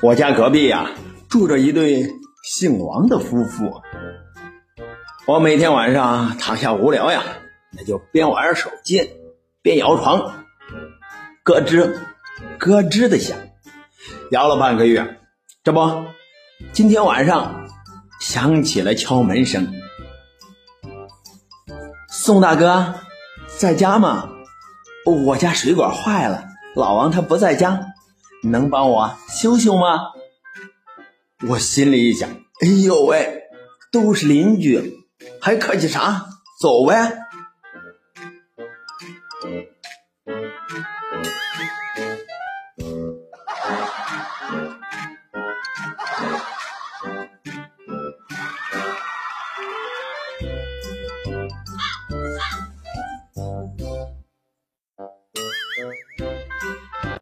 我家隔壁呀，住着一对姓王的夫妇。我每天晚上躺下无聊呀，那就边玩手机边摇床，咯吱咯吱的响，摇了半个月。这不，今天晚上响起了敲门声。宋大哥，在家吗？我家水管坏了老王他不在家你能帮我修修吗？我心里一想哎呦喂都是邻居还客气啥？走呗。